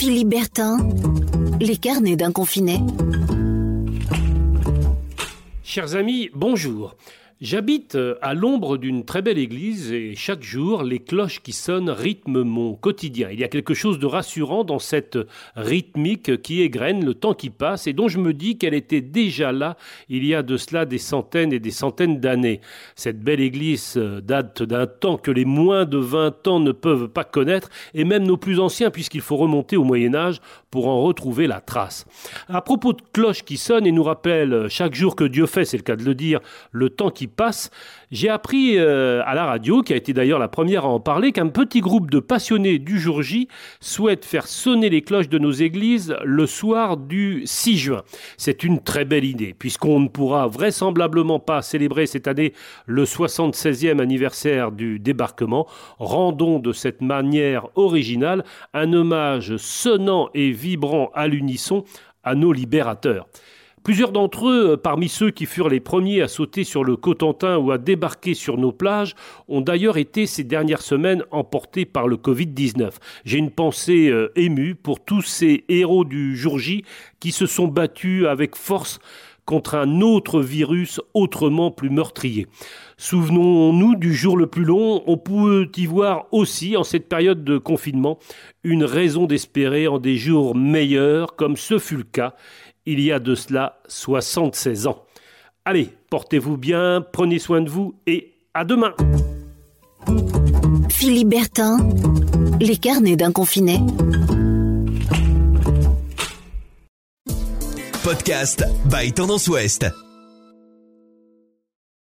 Philippe Bertin, les carnets d'un confiné. Chers amis, bonjour. J'habite euh, à l'ombre d'une très belle église et chaque jour, les cloches qui sonnent rythment mon quotidien. Il y a quelque chose de rassurant dans cette rythmique qui égrène le temps qui passe et dont je me dis qu'elle était déjà là il y a de cela des centaines et des centaines d'années. Cette belle église euh, date d'un temps que les moins de 20 ans ne peuvent pas connaître et même nos plus anciens puisqu'il faut remonter au Moyen Âge pour en retrouver la trace. À propos de cloches qui sonnent et nous rappellent chaque jour que Dieu fait, c'est le cas de le dire, le temps qui passe, j'ai appris euh, à la radio, qui a été d'ailleurs la première à en parler, qu'un petit groupe de passionnés du jour J souhaite faire sonner les cloches de nos églises le soir du 6 juin. C'est une très belle idée, puisqu'on ne pourra vraisemblablement pas célébrer cette année le 76e anniversaire du débarquement. Rendons de cette manière originale un hommage sonnant et vibrant à l'unisson à nos libérateurs. Plusieurs d'entre eux, euh, parmi ceux qui furent les premiers à sauter sur le Cotentin ou à débarquer sur nos plages, ont d'ailleurs été ces dernières semaines emportés par le Covid-19. J'ai une pensée euh, émue pour tous ces héros du jour J qui se sont battus avec force contre un autre virus autrement plus meurtrier. Souvenons-nous du jour le plus long, on peut y voir aussi, en cette période de confinement, une raison d'espérer en des jours meilleurs, comme ce fut le cas il y a de cela 76 ans. Allez, portez-vous bien, prenez soin de vous et à demain. Philippe Bertin, les carnets d'un confiné. Podcast by Tendance Ouest.